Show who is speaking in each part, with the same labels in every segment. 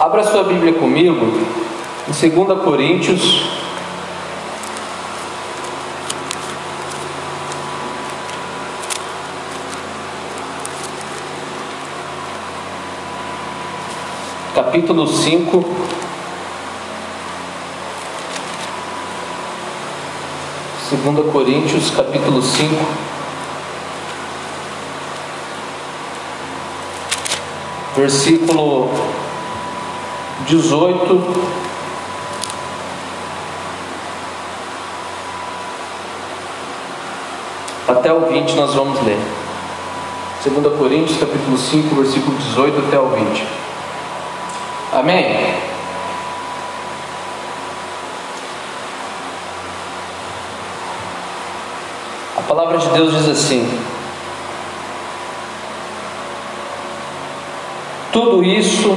Speaker 1: Abra sua Bíblia comigo em 2 Coríntios. Capítulo 5. Segunda Coríntios, capítulo 5. Versículo 18 até o 20 nós vamos ler. 2 Coríntios capítulo 5, versículo 18 até o 20. Amém? A palavra de Deus diz assim: Tudo isso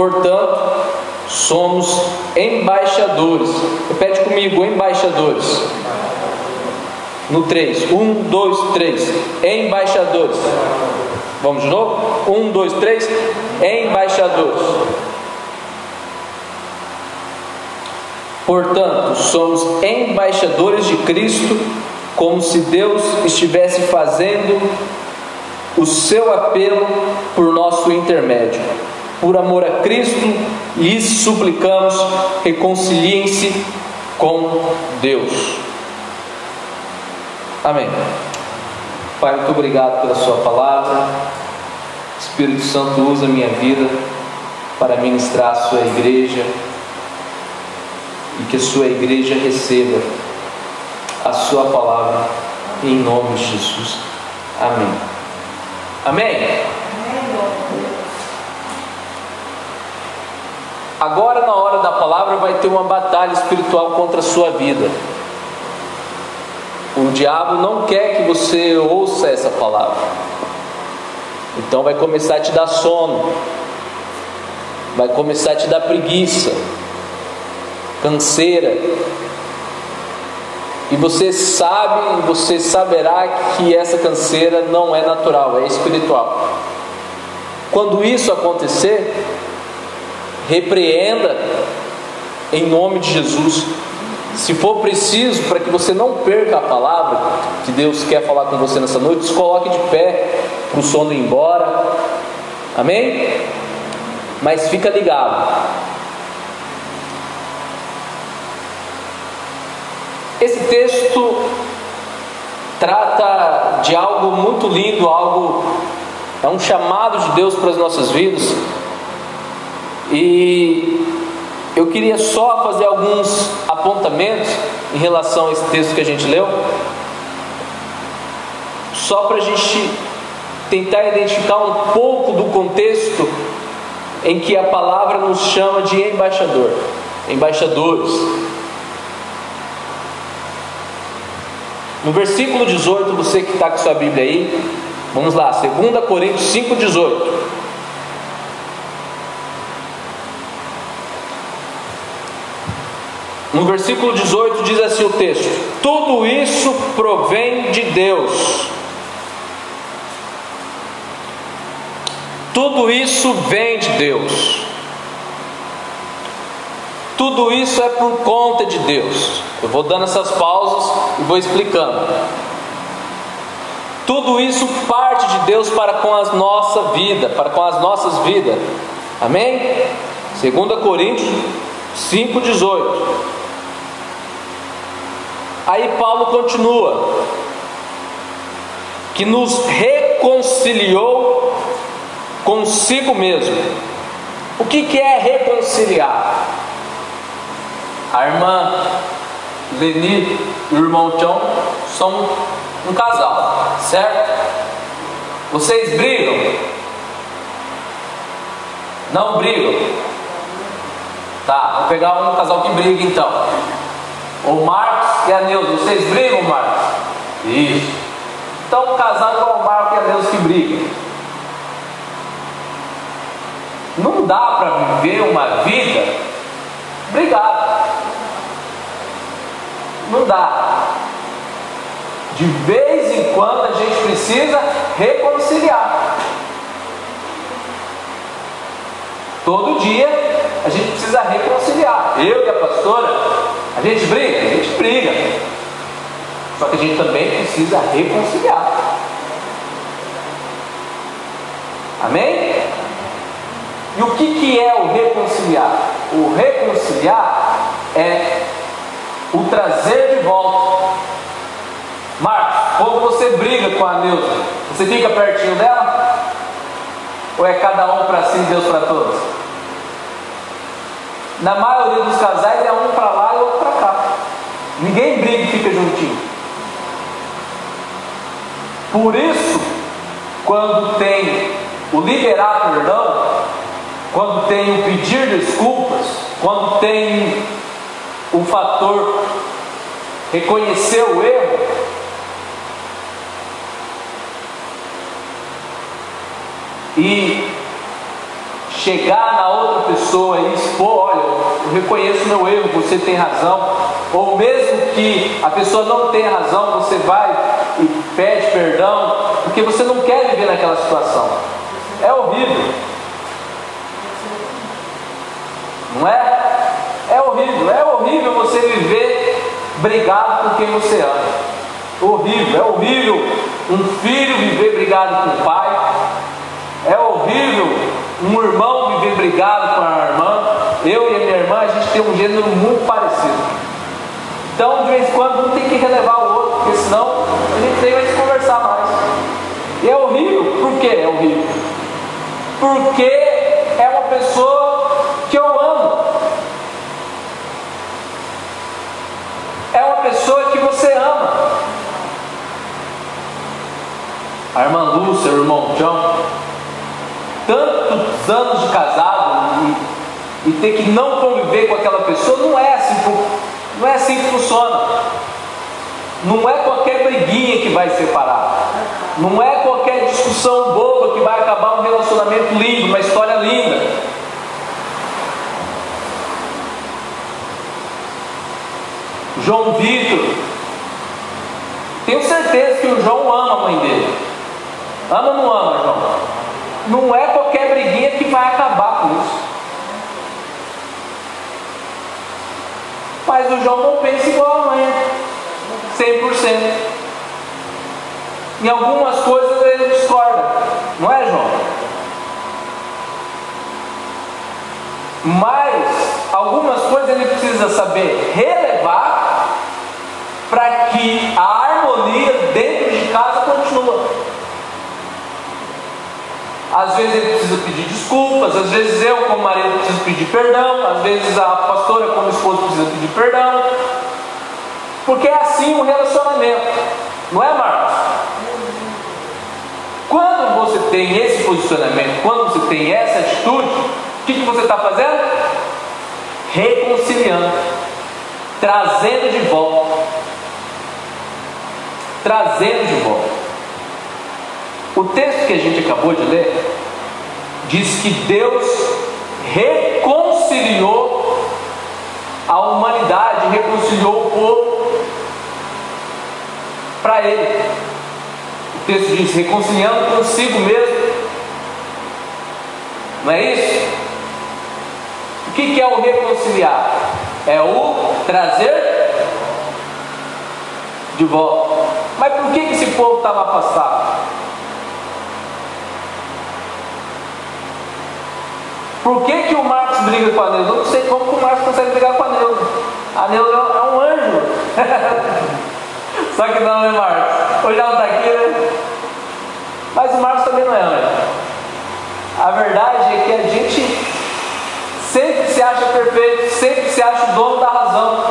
Speaker 1: Portanto, somos embaixadores. Repete comigo, embaixadores. No 3. 1, 2, 3. Embaixadores. Vamos de novo? 1, 2, 3. Embaixadores. Portanto, somos embaixadores de Cristo, como se Deus estivesse fazendo o seu apelo por nosso intermédio por amor a Cristo, lhes suplicamos, reconciliem-se com Deus. Amém. Pai, muito obrigado pela Sua palavra. Espírito Santo, usa a minha vida para ministrar a Sua igreja e que a Sua igreja receba a Sua palavra em nome de Jesus. Amém. Amém. Agora, na hora da palavra, vai ter uma batalha espiritual contra a sua vida. O diabo não quer que você ouça essa palavra. Então vai começar a te dar sono. Vai começar a te dar preguiça, canseira. E você sabe, você saberá que essa canseira não é natural, é espiritual. Quando isso acontecer, repreenda em nome de Jesus. Se for preciso, para que você não perca a palavra que Deus quer falar com você nessa noite, se coloque de pé para o sono ir embora. Amém? Mas fica ligado. Esse texto trata de algo muito lindo, algo é um chamado de Deus para as nossas vidas. E eu queria só fazer alguns apontamentos em relação a esse texto que a gente leu, só para a gente tentar identificar um pouco do contexto em que a palavra nos chama de embaixador, embaixadores. No versículo 18, você que está com sua Bíblia aí, vamos lá, 2 Coríntios 5,18. No versículo 18 diz assim o texto: Tudo isso provém de Deus. Tudo isso vem de Deus. Tudo isso é por conta de Deus. Eu vou dando essas pausas e vou explicando. Tudo isso parte de Deus para com a nossa vida, para com as nossas vidas. Amém? 2 Coríntios 5,18. Aí Paulo continua: que nos reconciliou consigo mesmo. O que, que é reconciliar? A irmã Leni e o irmão John são um casal, certo? Vocês brigam? Não brigam. Tá, vou pegar um casal que briga então. O Marcos e a Neuza, vocês brigam, Marcos? Isso. Então, casal igual o Marcos e a Neuza que brigam. Não dá para viver uma vida brigado. Não dá. De vez em quando a gente precisa reconciliar. Todo dia a gente precisa reconciliar. Eu e a pastora, a gente briga, a gente briga. Só que a gente também precisa reconciliar. Amém? E o que, que é o reconciliar? O reconciliar é o trazer de volta. Marcos, quando você briga com a Neuza, você fica pertinho dela? Ou é cada um para si e Deus para todos? Na maioria dos casais é um para lá e outro para cá. Ninguém briga e fica juntinho. Por isso, quando tem o liberar perdão, quando tem o pedir desculpas, quando tem o fator reconhecer o erro, e chegar na outra pessoa e expor, olha, eu reconheço meu erro, você tem razão, ou mesmo que a pessoa não tenha razão, você vai e pede perdão, porque você não quer viver naquela situação. É horrível. Não é? É horrível, é horrível você viver brigado com quem você ama. Horrível, é horrível um filho viver brigado com o pai. É horrível um irmão viver brigado com a irmã. Eu e a minha irmã, a gente tem um gênero muito parecido. Então, de vez em quando, um tem que relevar o outro, porque senão a gente nem vai se conversar mais. E é horrível. Por que é horrível? Porque é uma pessoa que eu amo. É uma pessoa que você ama. A irmã Lúcia, o irmão John, tantos anos de casado e, e ter que não conviver com aquela pessoa, não é assim, não é assim que funciona. Não é qualquer briguinha que vai separar. Não é qualquer discussão boba que vai acabar um relacionamento lindo, uma história linda. João Vitor. Tenho certeza que o João ama a mãe dele. Ama ou não ama, João? Não é qualquer briguinha que vai acabar com isso. Mas o João não pensa igual a mãe. 100%. Em algumas coisas ele discorda. Não é, João? Mas algumas coisas ele precisa saber relevar para que a harmonia dentro de casa continue. Às vezes ele precisa pedir desculpas, às vezes eu, como marido, preciso pedir perdão, às vezes a pastora, como esposa, precisa pedir perdão. Porque é assim o relacionamento, não é, Marcos? Quando você tem esse posicionamento, quando você tem essa atitude, o que, que você está fazendo? Reconciliando, trazendo de volta. Trazendo de volta. O texto que a gente acabou de ler diz que Deus reconciliou a humanidade, reconciliou o povo para Ele. O texto diz: reconciliando consigo mesmo. Não é isso? O que é o reconciliar? É o trazer de volta. Mas por que esse povo estava afastado? Por que, que o Marcos briga com a Neuza? Eu não sei como que o Marcos consegue brigar com a Neuza. A Neuza é um anjo. Só que não, né, Marcos? Hoje ela está aqui, né? Mas o Marcos também não é anjo. A verdade é que a gente sempre se acha perfeito, sempre se acha o dono da razão.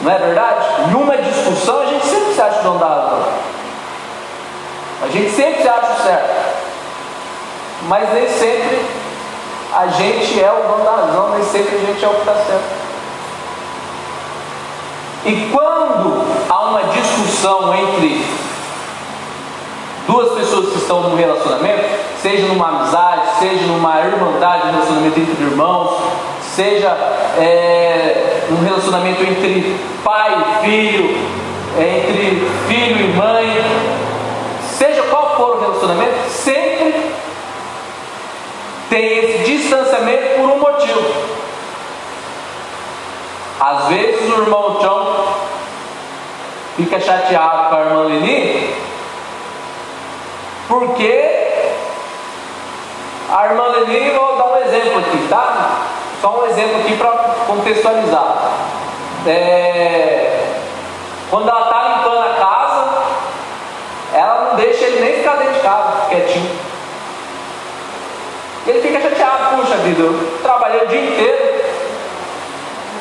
Speaker 1: Não é verdade? Numa discussão a gente sempre se acha o dono da razão. A gente sempre se acha certo. mas nem sempre a gente é o dono da razão, nem sempre a gente é o que está certo. E quando há uma discussão entre duas pessoas que estão num relacionamento, seja numa amizade, seja numa irmandade, um relacionamento entre irmãos, seja é, um relacionamento entre pai e filho, é, entre filho e mãe, seja qual for o relacionamento, sempre tem esse distanciamento por um motivo. Às vezes o irmão John fica chateado com a irmã Leni, porque a irmã Leni, vou dar um exemplo aqui, tá? Só um exemplo aqui para contextualizar. É, quando ela está limpando a casa, ela não deixa ele nem ficar dentro de casa, quietinho. E ele fica puxa vida, eu trabalhei o dia inteiro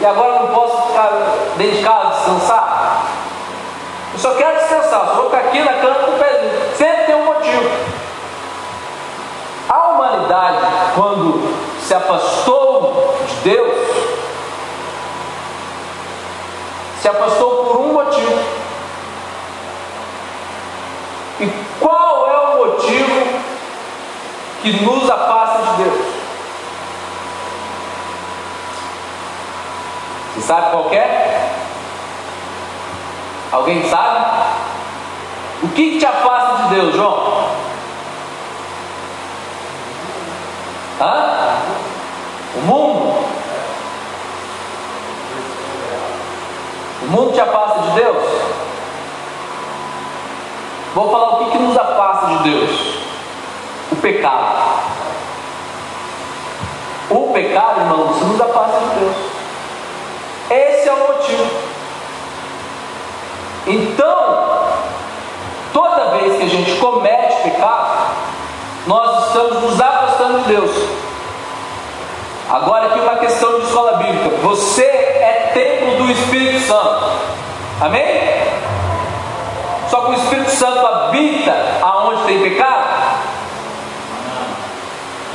Speaker 1: e agora não posso ficar dentro de casa descansar. Eu só quero descansar, só vou ficar aqui na cama com o pezinho. Sempre tem um motivo. A humanidade, quando se afastou de Deus, se afastou por um motivo. E qual é o motivo que nos afasta de Deus? Você sabe qual é? Alguém sabe? O que, te afasta de Deus, João? Hã? O mundo? O mundo te afasta de Deus? Vou falar o que, que nos afasta de Deus. O pecado. O pecado, irmãos, nos afasta de Deus. Esse é o motivo. Então, toda vez que a gente comete pecado, nós estamos nos afastando de Deus. Agora aqui uma questão de escola bíblica. Você é templo do Espírito Santo. Amém? Só que o Espírito Santo habita aonde tem pecado?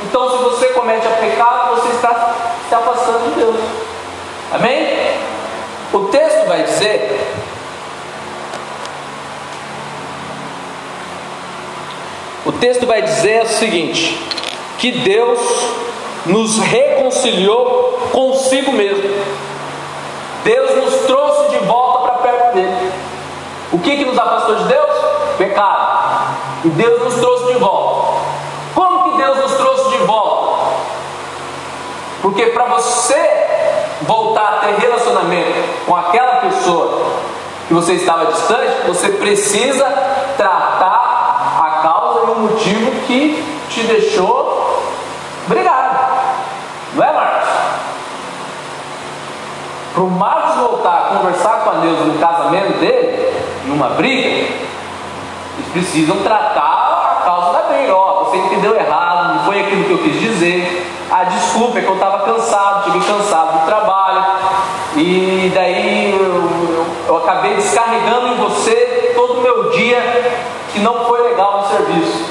Speaker 1: Então, se você comete a pecado, você está se afastando de Deus. Amém? O texto vai dizer. O texto vai dizer o seguinte: que Deus nos reconciliou consigo mesmo. Deus nos trouxe de volta para perto dele. O que, que nos afastou de Deus? Pecado. E Deus nos trouxe de volta. Como que Deus nos trouxe de volta? Porque para você voltar a ter relacionamento com aquela pessoa que você estava distante, você precisa tratar a causa e o motivo que te deixou brigado. Não é, Marcos? Para o Marcos voltar a conversar com a Deus no casamento dele, numa briga, eles precisam tratar a causa da briga. Ó, você entendeu errado, não foi aquilo que eu quis dizer. Ah, desculpa, é que eu estava cansado, cheguei cansado do trabalho, e daí eu, eu, eu, acabei descarregando em você todo o meu dia que não foi legal no serviço.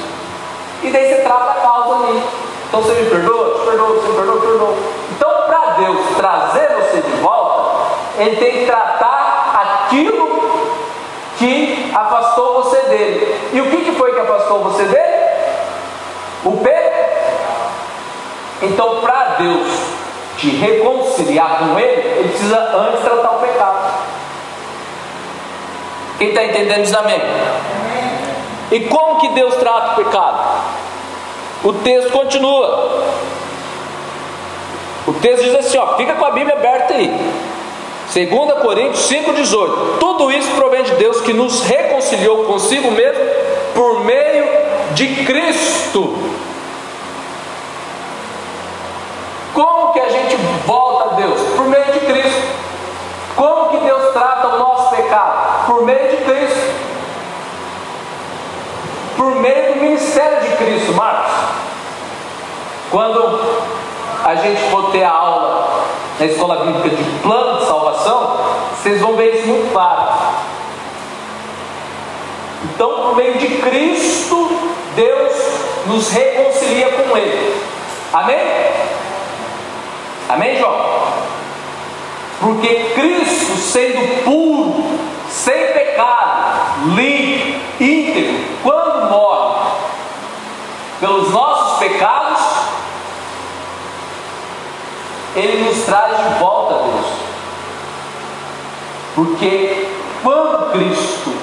Speaker 1: E daí você trata a causa ali. Então você me perdoa? Te perdoa, você me perdoa, perdoa. Então, para Deus trazer você de volta, Ele tem que tratar aquilo que afastou você dele. E o que, que foi que afastou você dele? O pecado. Então, para Deus te reconciliar com Ele, Ele precisa antes tratar o pecado. Quem está entendendo diz amém. E como que Deus trata o pecado? O texto continua. O texto diz assim: ó, fica com a Bíblia aberta aí. 2 Coríntios 5,18. Tudo isso provém de Deus que nos reconciliou consigo mesmo por meio de Cristo Como que a gente volta a Deus? Por meio de Cristo. Como que Deus trata o nosso pecado? Por meio de Cristo. Por meio do ministério de Cristo, Marcos. Quando a gente for ter a aula na escola bíblica de plano de salvação, vocês vão ver isso muito claro. Então, por meio de Cristo, Deus nos reconcilia com Ele. Amém? Amém, João? Porque Cristo, sendo puro, sem pecado, limpo, íntegro, quando morre pelos nossos pecados, Ele nos traz de volta a Deus. Porque quando Cristo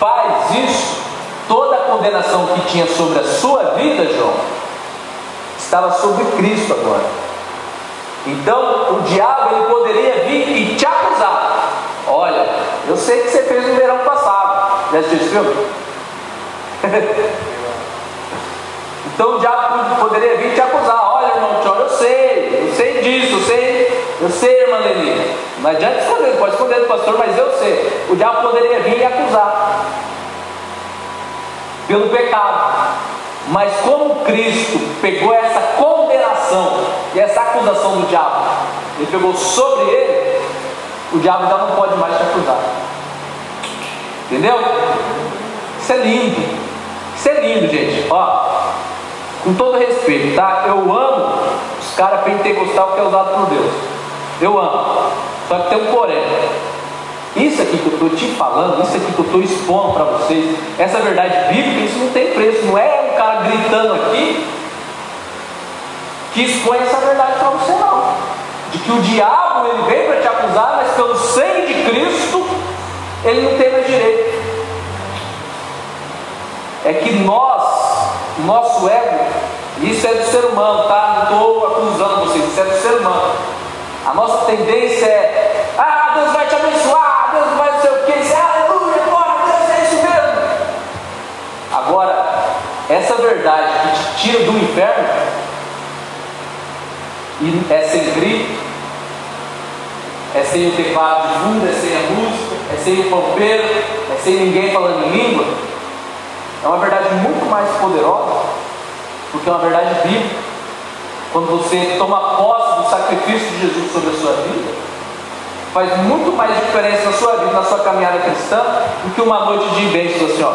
Speaker 1: faz isso, toda a condenação que tinha sobre a sua vida, João, estava sobre Cristo agora. Então o diabo ele poderia vir e te acusar. Olha, eu sei que você fez no verão passado. Já assistiu esse filme? então o diabo poderia vir te acusar. Olha, irmão eu sei, eu sei disso, eu sei, eu sei, irmã Leni. Não adianta esconder, pode esconder do pastor, mas eu sei. O diabo poderia vir e acusar pelo pecado. Mas como Cristo pegou essa condenação e essa acusação do diabo, ele pegou sobre ele, o diabo já não pode mais te acusar. Entendeu? Isso é lindo. Isso é lindo, gente. Ó, com todo respeito, tá? Eu amo os caras pentecostais que é usado por Deus. Eu amo. Só que tem um porém. Isso aqui que eu estou te falando, isso aqui que eu estou expondo para vocês, essa verdade bíblica, isso não tem preço. Não é um cara gritando aqui que expõe essa verdade para você, não. De que o diabo ele vem para te acusar, mas pelo sangue de Cristo ele não tem mais direito. É que nós, nosso ego, isso é do ser humano, tá? Não estou acusando vocês, isso é do ser humano. A nossa tendência é, ah, Deus vai te abençoar, Deus vai não sei o que, é aleluia, glória a Deus, é isso mesmo. Agora, essa verdade que te tira do inferno, e é sem grito, é sem o teclado de fundo, é sem a música, é sem o pampeiro, é sem ninguém falando em língua, é uma verdade muito mais poderosa, porque é uma verdade bíblica. Quando você toma posse do sacrifício de Jesus sobre a sua vida, faz muito mais diferença na sua vida, na sua caminhada cristã, do que uma noite de bênçãos assim, ó.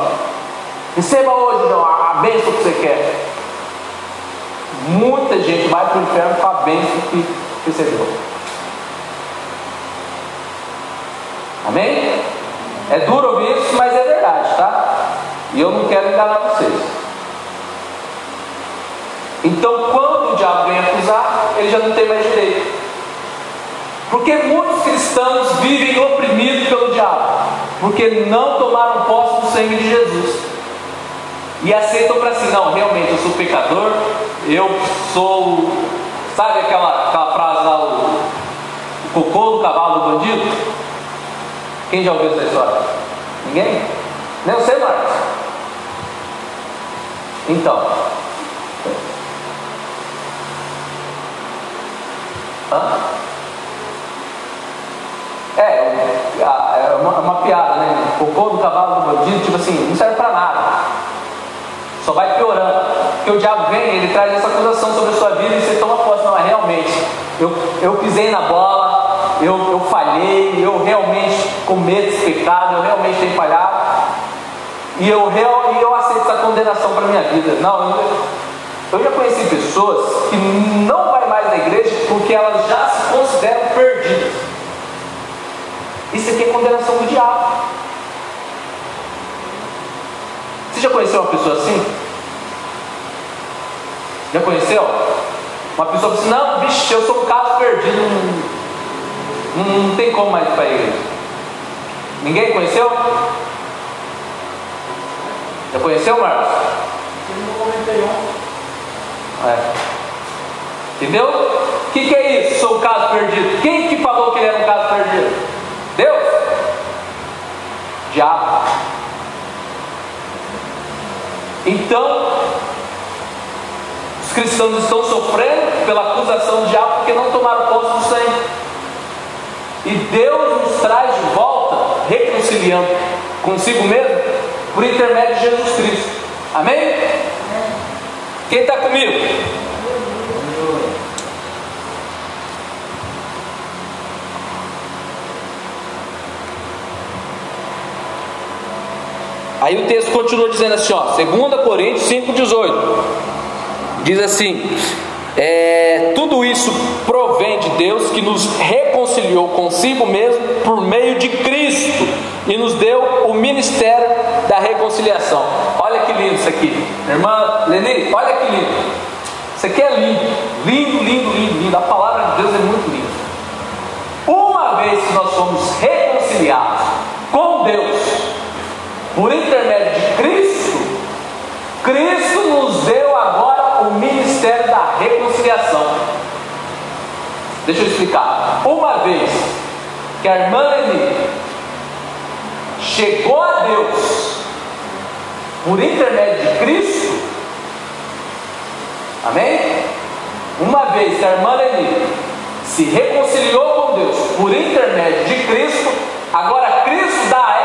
Speaker 1: Receba hoje não, a bênção que você quer. Muita gente vai para o inferno com a bênção que recebeu. Amém? É duro ouvir isso, mas é verdade, tá? E eu não quero enganar vocês. Então, quando o diabo vem acusar, ele já não tem mais direito. Porque muitos cristãos vivem oprimidos pelo diabo, porque não tomaram posse do sangue de Jesus. E aceitam para si, não, realmente eu sou pecador, eu sou. Sabe aquela, aquela frase lá, o, o cocô do cavalo do bandido? Quem já ouviu essa história? Ninguém? Nem você, Marcos? Então, Hã? É, é uma, uma, piada, né? O cocô do cavalo do bandido, tipo assim, não serve para nada. Só vai piorando. Porque o diabo vem, ele traz essa acusação sobre a sua vida e você toma posse. Não, é realmente, eu, eu pisei na bola, eu, eu falhei, eu realmente cometo esse pecado, eu realmente tenho falhado. E eu, real, e eu aceito essa condenação para minha vida. Não, eu, eu já conheci pessoas que não vai mais na igreja porque elas já se consideram perdidas. Isso aqui é condenação do diabo. Você já conheceu uma pessoa assim? Já conheceu? Uma pessoa que assim, não, bicho, eu sou um caso perdido, não, não, não tem como mais para igreja. Ninguém conheceu? Já conheceu, Marcos?
Speaker 2: Eu comentei ontem.
Speaker 1: É. Entendeu? O que, que é isso? Sou um caso perdido. Quem que falou que ele era um caso perdido? Deus? Diabo. Então, os cristãos estão sofrendo pela acusação do diabo porque não tomaram posse do sangue. E Deus nos traz de volta, reconciliando consigo mesmo, por intermédio de Jesus Cristo. Amém? Quem está comigo? Aí o texto continua dizendo assim, ó, 2 Coríntios 5,18. Diz assim: é, tudo isso provém de Deus que nos reconciliou consigo mesmo por meio de Cristo e nos deu o ministério da reconciliação. Olha que lindo isso aqui, irmã Leni, olha que lindo. Isso aqui é lindo, lindo, lindo, lindo, lindo. A palavra de Deus é muito linda. Uma vez que nós somos reconciliados com Deus por intermédio de Cristo, Cristo nos deu agora o ministério da reconciliação. Deixa eu explicar. Uma vez que a irmã Leni chegou a Deus por intermédio de Cristo, amém? Uma vez que a irmã Leni se reconciliou com Deus por intermédio de Cristo, agora Cristo dá a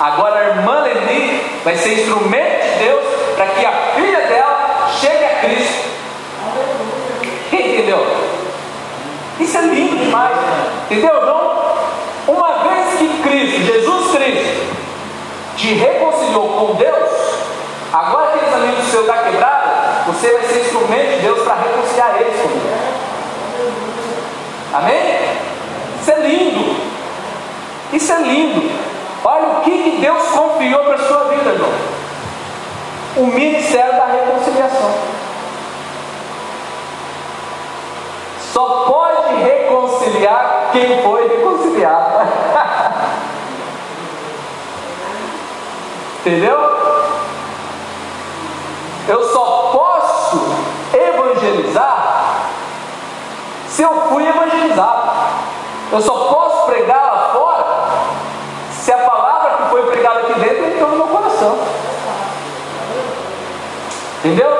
Speaker 1: Agora a irmã Leni vai ser instrumento de Deus para que a filha dela chegue a Cristo. Entendeu? Isso é lindo demais, entendeu? Não? Uma vez que Cristo, Jesus Cristo, te reconciliou com Deus, agora aqueles amigos seus da quebrada, você vai ser instrumento de Deus para reconciliar eles com Deus. Amém? Isso é lindo. Isso é lindo. Olha o que, que Deus confiou para a sua vida, irmão. O ministério da reconciliação. Só pode reconciliar quem foi reconciliado. Entendeu? Eu só posso evangelizar se eu fui evangelizado. Eu só posso pregar lá fora se a palavra que foi pregada aqui dentro entrou no meu coração. Entendeu?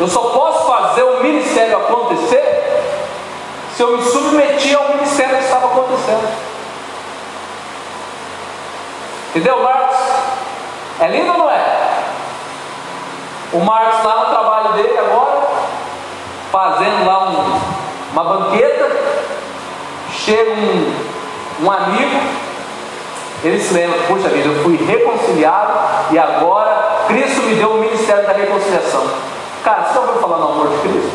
Speaker 1: Eu só posso fazer o ministério acontecer se eu me submeter ao ministério que estava acontecendo. Entendeu, Marcos? É lindo ou não é? O Marcos lá no trabalho dele agora, fazendo lá um, uma banqueta, chega um, um amigo, ele se lembra, puxa vida, eu fui reconciliado e agora Cristo me deu o ministério da reconciliação. Cara, você já ouviu falar no amor de Cristo?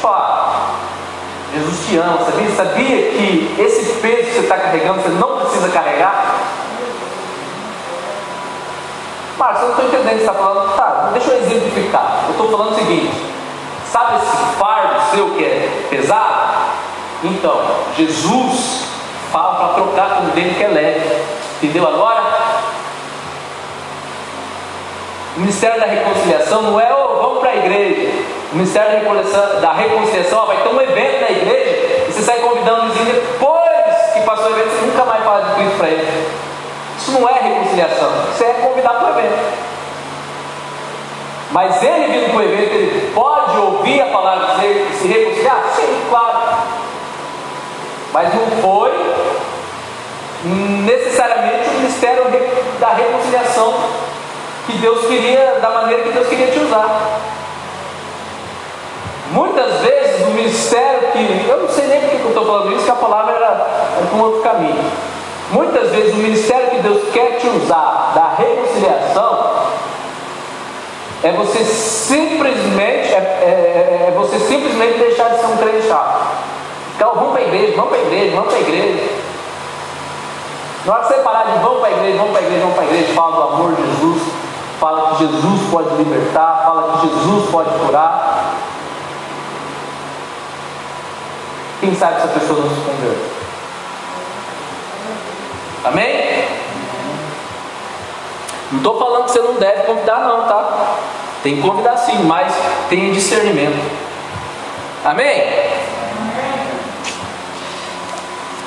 Speaker 1: Falar. Jesus te ama, sabia? Sabia que esse peso que você está carregando, você não precisa carregar? Marcos, eu não estou entendendo o que você está falando. Tá, deixa eu exemplificar. Eu estou falando o seguinte: sabe esse fardo seu que é pesado? Então, Jesus fala para trocar com o dele que é leve. Entendeu agora? O ministério da reconciliação não é, oh, vamos para a igreja. O ministério da reconciliação, da reconciliação ó, vai ter um evento na igreja e você sai convidando os depois que passou o evento, você nunca mais fala de Cristo para ele. Isso não é reconciliação, isso é convidar para o evento. Mas ele vindo para o evento, ele pode ouvir a palavra e se reconciliar? Sim, claro. Mas não foi necessariamente o ministério da reconciliação que Deus queria, da maneira que Deus queria te usar. Muitas vezes o ministério que. Eu não sei nem porque eu estou falando isso, que a palavra era, um outro caminho. Muitas vezes o ministério que Deus quer te usar da reconciliação é você simplesmente é, é, é você simplesmente deixar de ser um crente chato. Então vamos para a igreja, vamos para a igreja, vamos para a igreja. Na hora que você parar de vamos para a igreja, vamos para a igreja, vamos para a igreja, fala do amor de Jesus, fala que Jesus pode libertar, fala que Jesus pode curar. Quem sabe essa pessoa não se converte? Amém? Não estou falando que você não deve convidar, não, tá? Tem que convidar sim, mas tenha discernimento. Amém?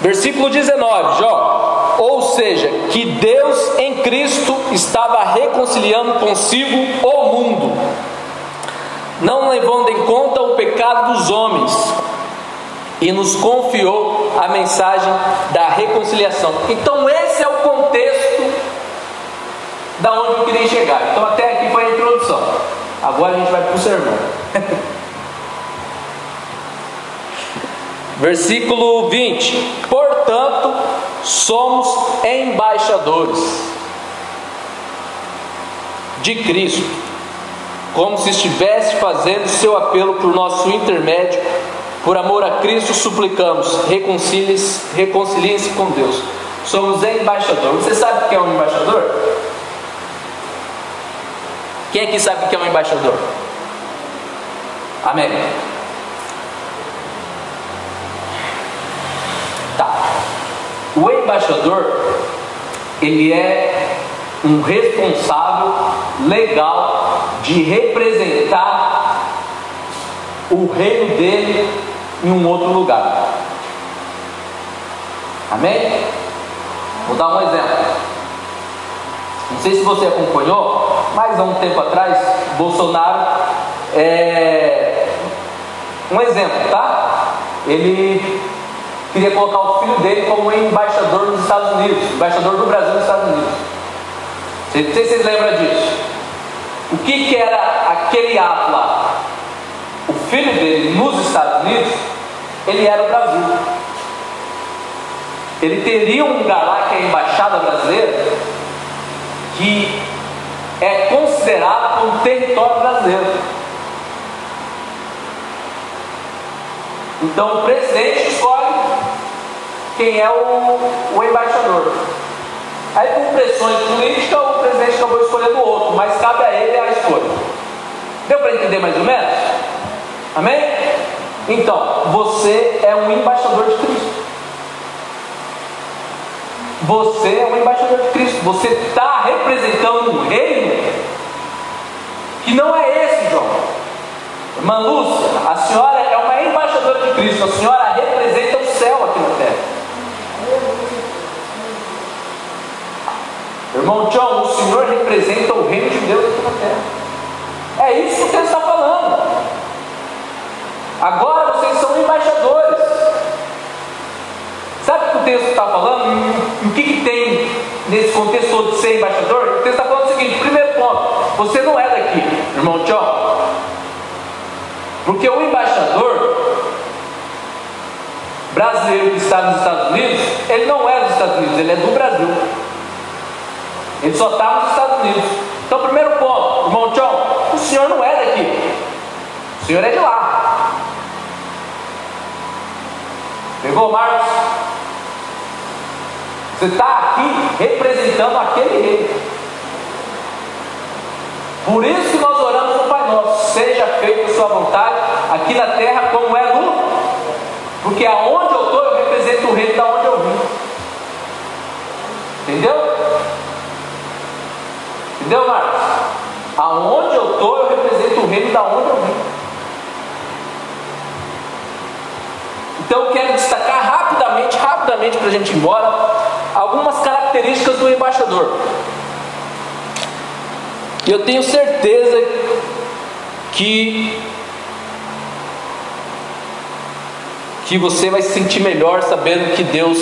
Speaker 1: Versículo 19, Jó. Ou seja, que Deus em Cristo estava reconciliando consigo o mundo, não levando em conta o pecado dos homens, e nos confiou a mensagem da reconciliação. Então, esse é o contexto da onde eu queria chegar. Então, até aqui foi a introdução. Agora a gente vai para o sermão. Versículo 20: Portanto, somos embaixadores de Cristo, como se estivesse fazendo seu apelo por nosso intermédio, por amor a Cristo, suplicamos, reconciliem-se reconciliem com Deus. Somos embaixadores. Você sabe o que é um embaixador? Quem aqui sabe o que é um embaixador? Amém. O embaixador, ele é um responsável legal de representar o reino dele em um outro lugar. Amém? Vou dar um exemplo. Não sei se você acompanhou, mas há um tempo atrás, Bolsonaro é um exemplo, tá? Ele queria colocar o filho dele como embaixador dos Estados Unidos, embaixador do Brasil nos Estados Unidos. Não sei se vocês lembram disso. O que, que era aquele ato lá? O filho dele nos Estados Unidos, ele era o Brasil. Ele teria um lugar lá que é a embaixada brasileira, que é considerado como território brasileiro. Então o presidente escolhe quem é o, o embaixador. Aí por pressões políticas o presidente acabou escolhendo outro, mas cabe a ele a escolha. Deu para entender mais ou menos? Amém? Então, você é um embaixador de Cristo. Você é um embaixador de Cristo. Você está representando um reino que não é esse, João. Irmã Lúcia, a senhora é uma embaixadora de Cristo. A senhora representa o céu aqui na terra. Irmão John, o Senhor representa o reino de Deus aqui na terra. É isso que texto está falando. Agora vocês são embaixadores. Sabe o que o texto está falando? O que, que tem nesse contexto de ser embaixador? O texto está falando o seguinte: primeiro ponto, você não é daqui, irmão John. Porque o embaixador brasileiro que está nos Estados Unidos, ele não é dos Estados Unidos, ele é do Brasil. Ele só está nos Estados Unidos. Então, primeiro ponto, irmão John, o senhor não é daqui. O senhor é de lá. Pegou, Marcos? Você está aqui representando aquele rei. Por isso que nós oramos no Pai Nosso. Seja feita a sua vontade aqui na terra como é no. Porque aonde eu estou, eu represento o reino da onde eu vim. Entendeu? Entendeu, Marcos? Aonde eu estou, eu represento o reino da onde eu vim. Então eu quero destacar rapidamente, rapidamente para a gente ir embora, algumas características do embaixador. Eu tenho certeza que que você vai se sentir melhor sabendo que Deus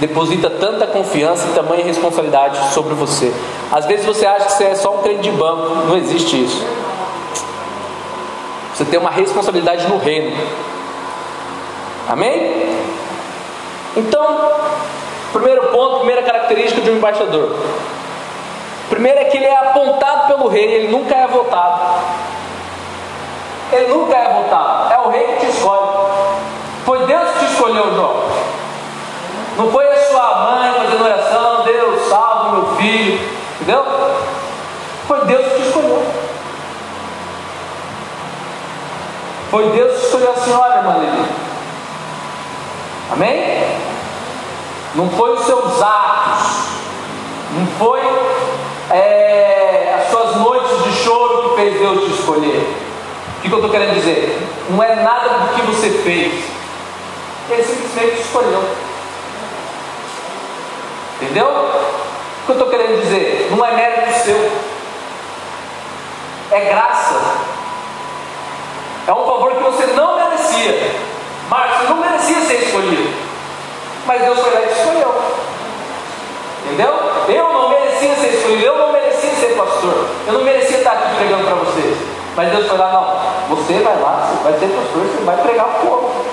Speaker 1: deposita tanta confiança e tamanha responsabilidade sobre você. Às vezes você acha que você é só um crente de banco, não existe isso. Você tem uma responsabilidade no reino. Amém? Então, primeiro ponto, primeira característica de um embaixador. Primeiro é que ele é apontado pelo rei, ele nunca é votado. Ele nunca é votado, é o rei que te escolhe. Foi Deus que te escolheu, João. Não foi a sua mãe fazendo oração, Deus salve meu filho, entendeu? Foi Deus que escolheu. Foi Deus que escolheu a senhora, Lili. Amém? Não foi os seus atos, não foi é, as suas noites de choro que fez Deus te escolher. O que, eu estou querendo dizer? Não é nada do que você fez, Ele simplesmente te escolheu. Entendeu? Que eu estou querendo dizer? Não é mérito seu, é graça. É um favor que você não merecia. Marcos, não merecia ser escolhido. Mas Deus foi lá e escolheu. Entendeu? Eu não merecia ser escolhido, eu não merecia ser pastor. Eu não merecia estar aqui pregando para vocês. Mas Deus foi lá, não. Você vai lá, você vai ser pastor, você vai pregar o povo.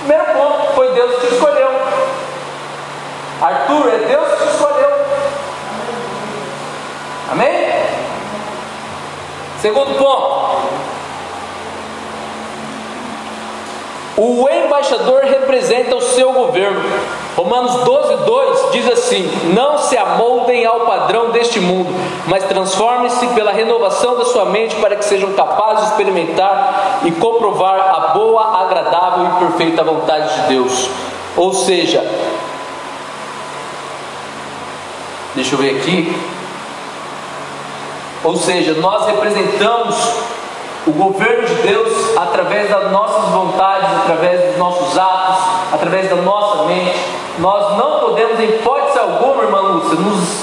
Speaker 1: Primeiro ponto, foi Deus que te escolheu. Arthur, é Deus que te escolheu. Amém? Segundo ponto. O embaixador representa o seu governo. Romanos 12, 2 diz assim: Não se amoldem ao padrão deste mundo, mas transformem-se pela renovação da sua mente para que sejam capazes de experimentar e comprovar a boa, agradável e perfeita vontade de Deus. Ou seja, deixa eu ver aqui. Ou seja, nós representamos o governo de Deus através das nossas vontades, através dos nossos atos, através da nossa mente. Nós não podemos, em hipótese alguma, irmã Lúcia, nos,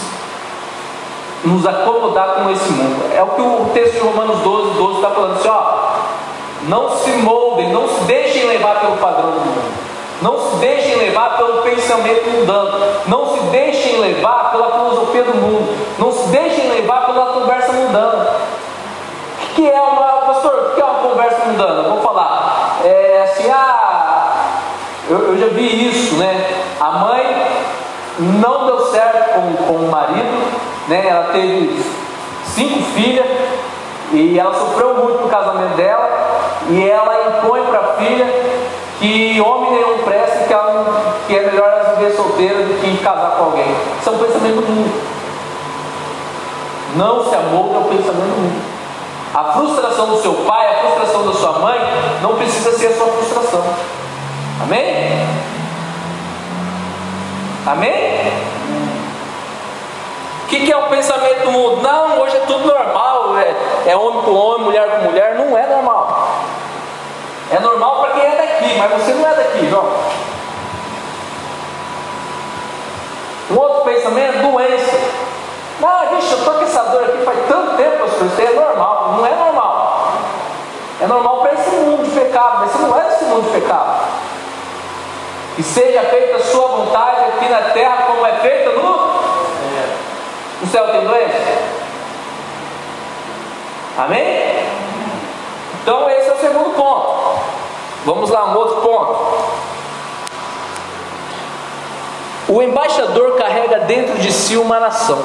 Speaker 1: nos acomodar com esse mundo. É o que o texto de Romanos 12, 12 está falando assim: ó, não se moldem, não se deixem levar pelo padrão do mundo. Não se deixem levar pelo pensamento mundano. Não se deixem levar pela filosofia do mundo. Não se deixem levar pela conversa mundana. O que é uma pastor, o que é uma conversa mundana? Vou falar. É assim, ah, eu, eu já vi isso, né? A mãe não deu certo com, com o marido, né? Ela teve cinco filhas e ela sofreu muito no casamento dela e ela impõe para a filha que homem nenhum presta e que, ela, que é melhor ela viver solteira do que casar com alguém. Isso é um pensamento do mundo. Não se amolda ao pensamento do mundo. A frustração do seu pai, a frustração da sua mãe, não precisa ser a sua frustração. Amém? Amém? O que, que, é o pensamento do mundo? Não, hoje é tudo normal, é, é homem com homem, mulher com mulher, não é normal. É normal para quem é daqui, mas você não é daqui, João. Um outro pensamento, doença. Ah, vixe, eu estou com essa dor aqui faz tanto tempo, isso é normal. Não é normal. É normal para esse mundo de pecado, mas você não é desse mundo de pecado. Que seja feita a sua vontade aqui na terra, como é feita no, no céu. Tem doença? Amém? Então, esse é o segundo ponto. Vamos lá, um outro ponto. O embaixador carrega dentro de si uma nação.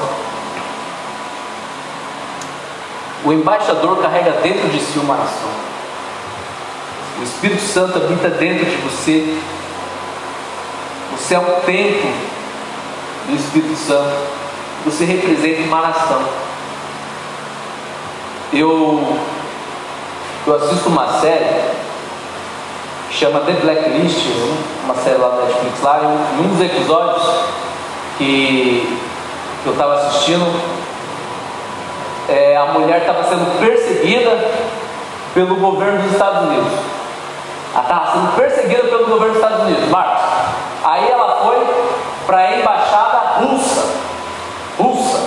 Speaker 1: O embaixador carrega dentro de si uma nação. O Espírito Santo habita dentro de você. Você é um templo do Espírito Santo. Você representa uma nação. Eu, eu assisto uma série chama The Blacklist, uma série lá da Netflix lá, e um dos episódios que eu estava assistindo, é, a mulher estava sendo perseguida pelo governo dos Estados Unidos. Ela estava sendo perseguida pelo governo dos Estados Unidos, Marcos. Aí ela foi para a embaixada russa. Russa.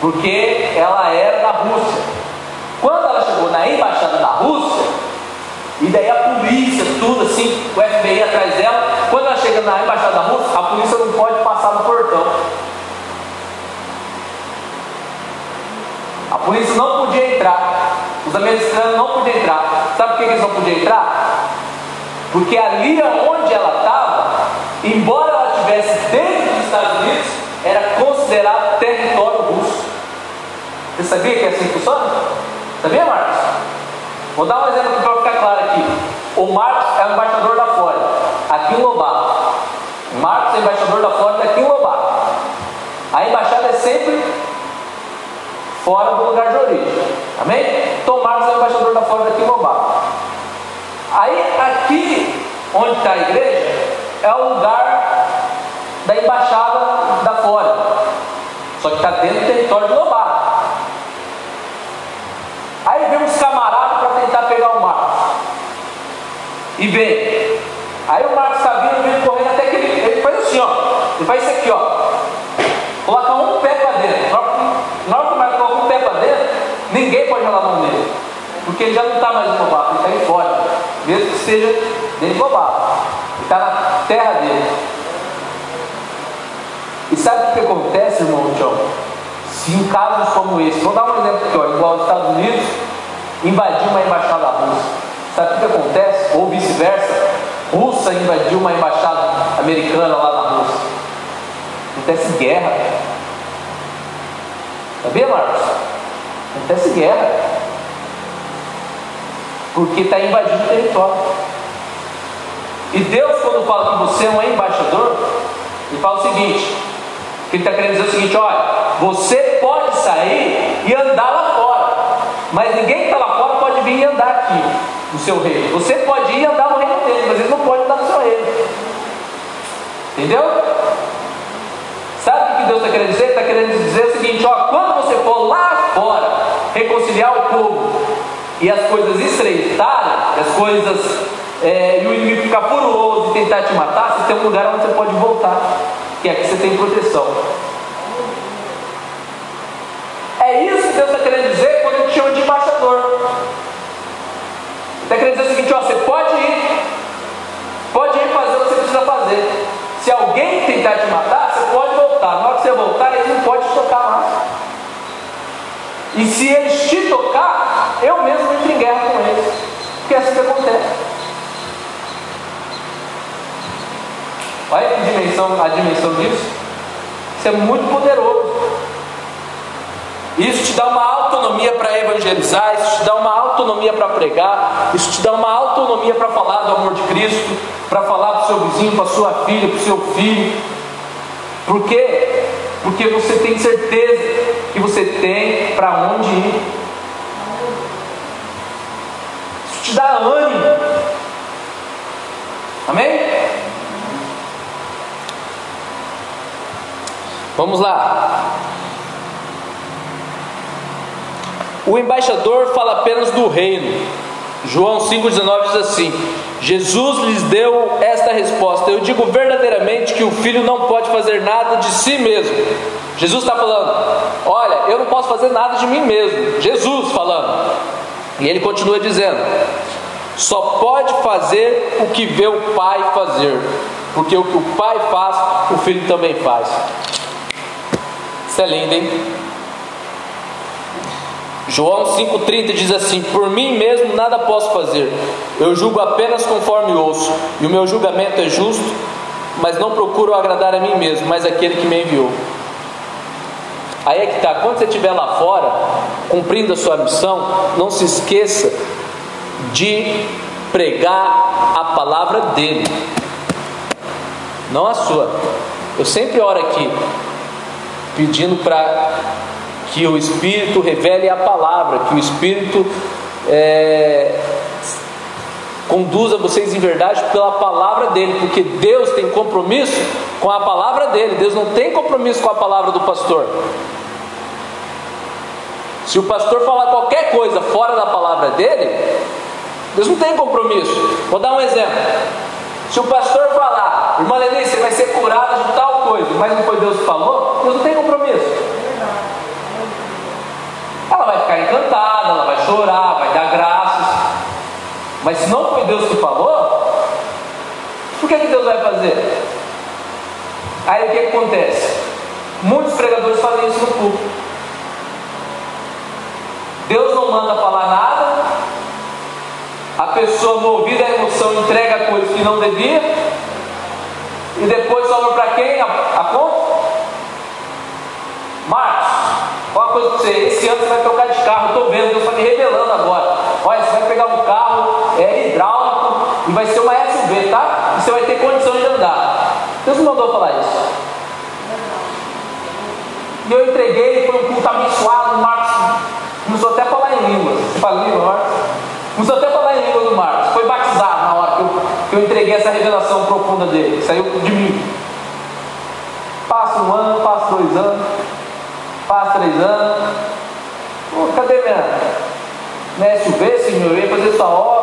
Speaker 1: Porque ela era da Rússia. Quando ela chegou na embaixada da Rússia, e daí a polícia, tudo assim, o FBI atrás dela, quando ela chega na embaixada da Rússia, a polícia não pode passar no portão. A polícia não podia entrar. Os americanos não podiam entrar. Sabe por que eles não podiam entrar? Porque ali onde ela estava, embora ela estivesse dentro dos Estados Unidos, era considerado território russo. Você sabia que é assim que funciona? Sabia, Marcos? Vou dar um exemplo para. O Marcos é o embaixador da Flórida, aqui em Lobato. Marcos é embaixador da Flórida aqui em Lobato. A embaixada é sempre fora do lugar de origem. Amém? Então Marcos é o embaixador da Flórida aqui em Lobato. Aí aqui onde está a igreja é o lugar da embaixada da Flórida. Só que está dentro do território de Lobato. Aí vem uns camaradas para tentar pegar o Marcos. E vem. Aí o Marcos está vindo, vem correndo até que ele, ele faz assim, ó. Ele faz isso aqui, ó. Coloca um pé para dentro. Na hora que o Marcos coloca um pé para dentro, ninguém pode rolar a mão nele. Porque ele já não está mais no Lobato, ele está aí fora. Mesmo que seja dentro do Lobato. Ele está na terra dele. E sabe o que acontece, irmão Tião? Se em casos como esse, vou dar um exemplo aqui, ó, igual os Estados Unidos invadiu uma embaixada russa. Sabe o que acontece? Ou vice-versa, russa invadiu uma embaixada americana lá na Rússia. Acontece guerra. Sabia, Marcos? Acontece guerra. Porque está invadindo o território. E Deus, quando fala que você é um embaixador, ele fala o seguinte: que ele está querendo dizer o seguinte: olha, você pode sair e andar lá fora, mas ninguém que está lá fora pode vir e andar aqui no seu reino. Você pode ir e andar no reino dele, mas ele não pode andar no seu reino. Entendeu? Sabe o que Deus está querendo dizer? Está querendo dizer o seguinte: ó, quando você for lá fora reconciliar o povo e as coisas estreitarem, as coisas é, e o inimigo ficar furioso e tentar te matar, você tem um lugar onde você pode voltar, que é que você tem proteção. É isso que Deus está querendo dizer quando ele te chama de embaixador. Está querendo dizer o seguinte: ó, você pode ir, pode ir fazer o que você precisa fazer. Se alguém tentar te matar, você pode voltar. Na hora que você voltar, ele não pode te tocar mais. E se eles te tocar, eu mesmo entro em guerra com eles. Porque é assim que acontece. Olha que dimensão, a dimensão disso. Isso é muito poderoso. Isso te dá uma autonomia para evangelizar, isso te dá uma autonomia para pregar, isso te dá uma autonomia para falar do amor de Cristo, para falar para o seu vizinho, para a sua filha, para o seu filho. Por quê? Porque você tem certeza que você tem para onde ir. Isso te dá ânimo. Amém? Vamos lá. O embaixador fala apenas do reino. João 5,19 diz assim: Jesus lhes deu esta resposta: Eu digo verdadeiramente que o filho não pode fazer nada de si mesmo. Jesus está falando: Olha, eu não posso fazer nada de mim mesmo. Jesus falando. E ele continua dizendo: Só pode fazer o que vê o Pai fazer, porque o que o Pai faz, o filho também faz. Isso é lindo, hein? João 5,30 diz assim: Por mim mesmo nada posso fazer, eu julgo apenas conforme ouço, e o meu julgamento é justo, mas não procuro agradar a mim mesmo, mas aquele que me enviou. Aí é que está, quando você estiver lá fora, cumprindo a sua missão, não se esqueça de pregar a palavra dele, não a sua. Eu sempre oro aqui, pedindo para que o Espírito revele a palavra, que o Espírito é, conduza vocês em verdade pela palavra dele, porque Deus tem compromisso com a palavra dele, Deus não tem compromisso com a palavra do pastor. Se o pastor falar qualquer coisa fora da palavra dele, Deus não tem compromisso. Vou dar um exemplo. Se o pastor falar, irmã Lenice, você vai ser curada de tal coisa, mas não foi Deus que falou, Deus não tem compromisso. Ela vai ficar encantada, ela vai chorar, vai dar graças. Mas se não foi Deus que falou, o que, que Deus vai fazer? Aí o que, acontece? Muitos pregadores fazem isso no público. Deus não manda falar nada, a pessoa movida à emoção entrega coisas que não devia, e depois sobra para quem a, a conta? Marcos, uma coisa para você, esse ano você vai trocar de carro, estou vendo, Deus está me revelando agora. Olha, você vai pegar um carro é, hidráulico e vai ser uma SUV, tá? E você vai ter condição de andar. Deus me mandou falar isso. E eu entreguei, foi um culto abençoado, Marcos começou até a falar em línguas. Você fala língua, Marcos? Começou até a falar em língua do Marcos. Foi batizado na hora que eu, que eu entreguei essa revelação profunda dele. Saiu de mim. Passa um ano, passa dois anos, passa três anos. Pô, cadê minha, minha SUV, senhor? Eu ia fazer sua obra.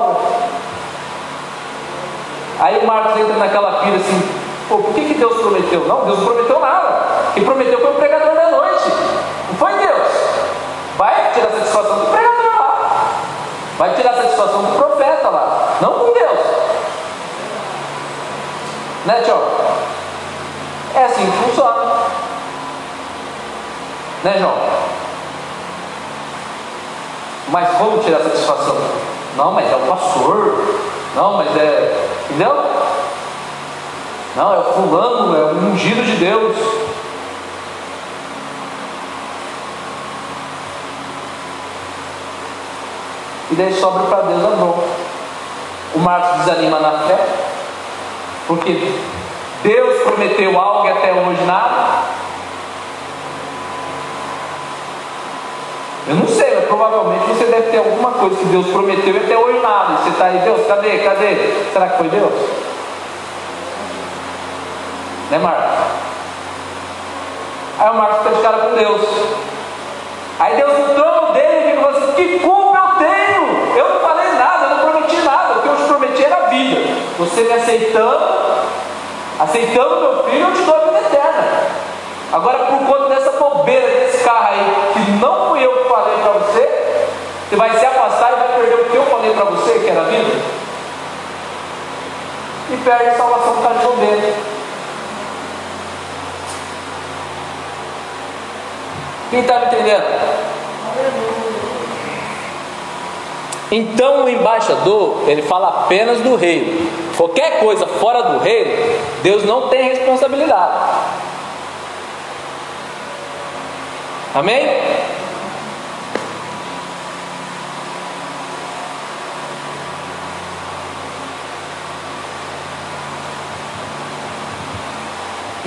Speaker 1: Aí Marcos entra naquela pira assim, pô, por que, que Deus prometeu? Não, Deus não prometeu nada. Quem prometeu foi o pregador da noite. Não foi Deus. Vai tirar satisfação do pregador. Vai tirar a satisfação do profeta lá, não com Deus. Né, tio? É assim que funciona. Né, João? Mas vamos tirar a satisfação? Não, mas é o pastor. Não, mas é. Entendeu? Não, é o fulano, é o ungido de Deus. E daí sobra para Deus a bronca. O Marcos desanima na fé, porque Deus prometeu algo e até hoje nada. Eu não sei, provavelmente você deve ter alguma coisa que Deus prometeu e até hoje nada. Você está aí, Deus, cadê? Cadê? Será que foi Deus? Né, Marcos? Aí o Marcos fica de cara com Deus. Aí Deus no trono dele e falou assim: Que culpa eu tenho? Eu não falei nada, eu não prometi nada. O que eu te prometi era vida. Você me aceitando, aceitando meu filho, eu te dou a vida eterna. Agora, por conta dessa bobeira desse carro aí, que não fui eu que falei para você, vai se afastar e vai perder o que eu falei para você, que era a vida. E perde a salvação do caixão dele. Quem está me entendendo? Então o embaixador, ele fala apenas do reino. Qualquer coisa fora do reino, Deus não tem responsabilidade. Amém?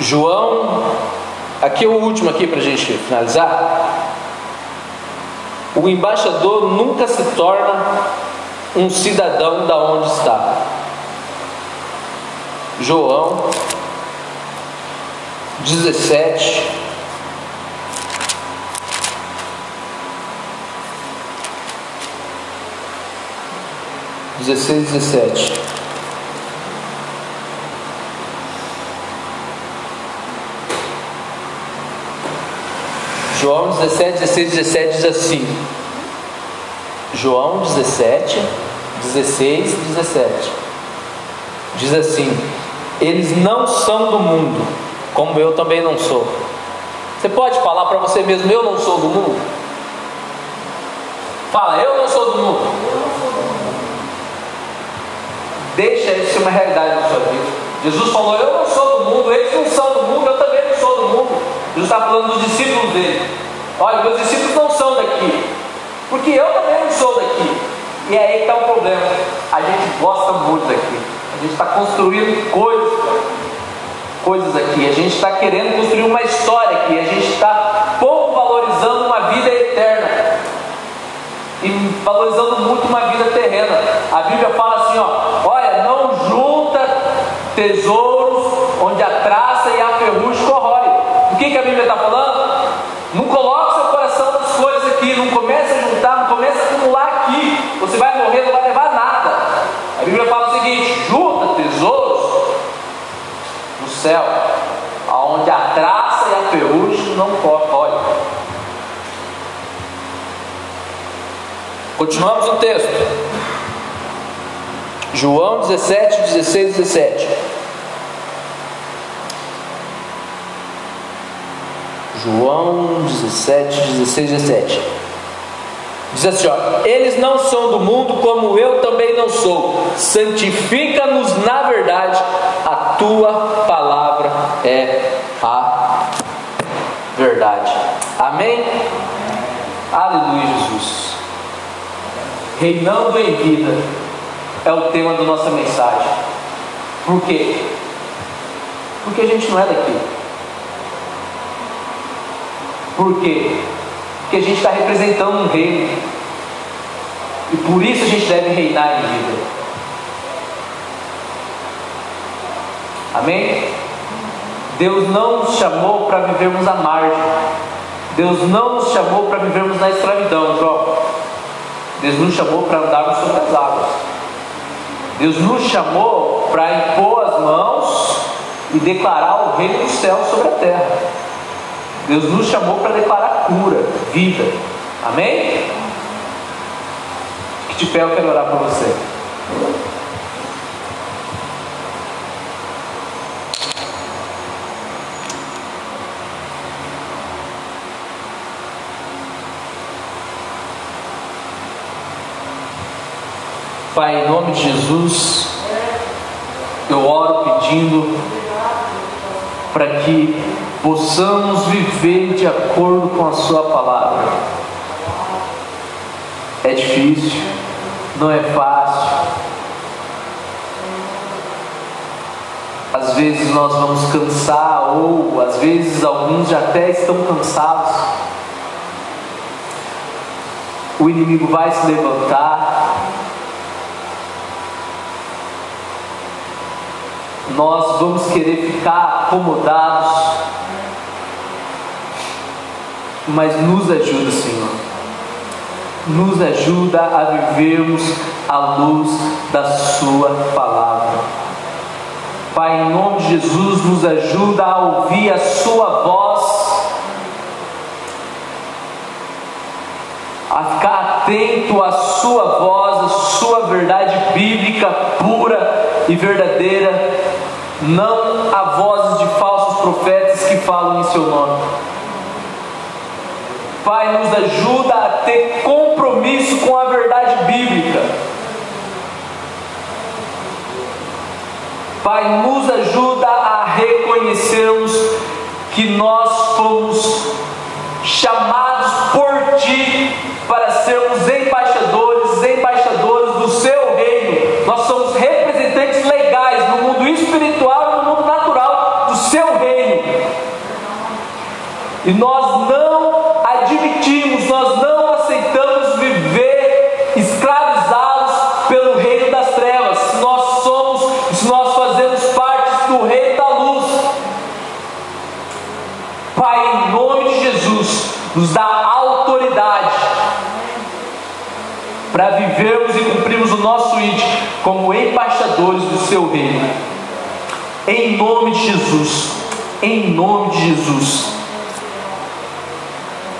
Speaker 1: João, aqui é o último aqui para a gente finalizar. O embaixador nunca se torna um cidadão da onde está. João 17, 16, 17. João 17, 16, 17 diz assim. João 17, 16, 17. Diz assim: Eles não são do mundo, como eu também não sou. Você pode falar para você mesmo: Eu não sou do mundo? Fala, eu não sou do mundo. Deixa isso ser uma realidade na sua vida. Jesus falou: Eu não sou do mundo, eles não são do mundo, eu também não sou do mundo. Jesus está falando dos discípulos dele. Olha, meus discípulos não são daqui, porque eu também não sou daqui. E aí está o problema. A gente gosta muito daqui. A gente está construindo coisas, coisas aqui. A gente está querendo construir uma história aqui. A gente está pouco valorizando uma vida eterna e valorizando muito uma vida terrena. A Bíblia fala assim: ó, olha, não junta tesouros onde a traça e a ferrugem corrói. O que, que a Bíblia está falando? Não coloque seu coração nas coisas aqui, não comece a juntar, não comece a acumular aqui. Você vai morrer, não vai levar nada. A Bíblia fala o seguinte: junta tesouros no céu, aonde a traça e a ferrugem não corrói. Continuamos o texto. João 17, 16, 17. João 17, 16, 17. Diz assim: ó, Eles não são do mundo, como eu também não sou. Santifica-nos na verdade, a tua palavra é a verdade. Amém? Aleluia, Jesus. Reinando em vida é o tema da nossa mensagem. Por quê? Porque a gente não é daqui. Por quê? Porque a gente está representando um reino. E por isso a gente deve reinar em vida. Amém? Deus não nos chamou para vivermos à margem. Deus não nos chamou para vivermos na escravidão, João. Deus nos chamou para andarmos sobre as águas. Deus nos chamou para impor as mãos e declarar o reino dos céus sobre a terra. Deus nos chamou para declarar cura, vida. Amém? Que de pé eu quero orar por você. Pai, em nome de Jesus, eu oro pedindo para que possamos viver de acordo com a Sua palavra. É difícil, não é fácil. Às vezes nós vamos cansar, ou às vezes alguns já até estão cansados. O inimigo vai se levantar, nós vamos querer ficar acomodados, mas nos ajuda, Senhor. Nos ajuda a vivermos a luz da Sua palavra. Pai, em nome de Jesus, nos ajuda a ouvir a Sua voz, a ficar atento à Sua voz, à Sua verdade bíblica pura e verdadeira não a vozes de falsos profetas que falam em seu nome. Pai, nos ajuda a ter compromisso com a verdade bíblica. Pai, nos ajuda a reconhecermos que nós fomos chamados por Ti para sermos embaixadores, embaixadoras do Seu reino. Nós somos representantes legais no mundo espiritual e no mundo natural do Seu reino. E nós nos dá autoridade para vivermos e cumprirmos o nosso íntimo como embaixadores do seu reino. Em nome de Jesus, em nome de Jesus.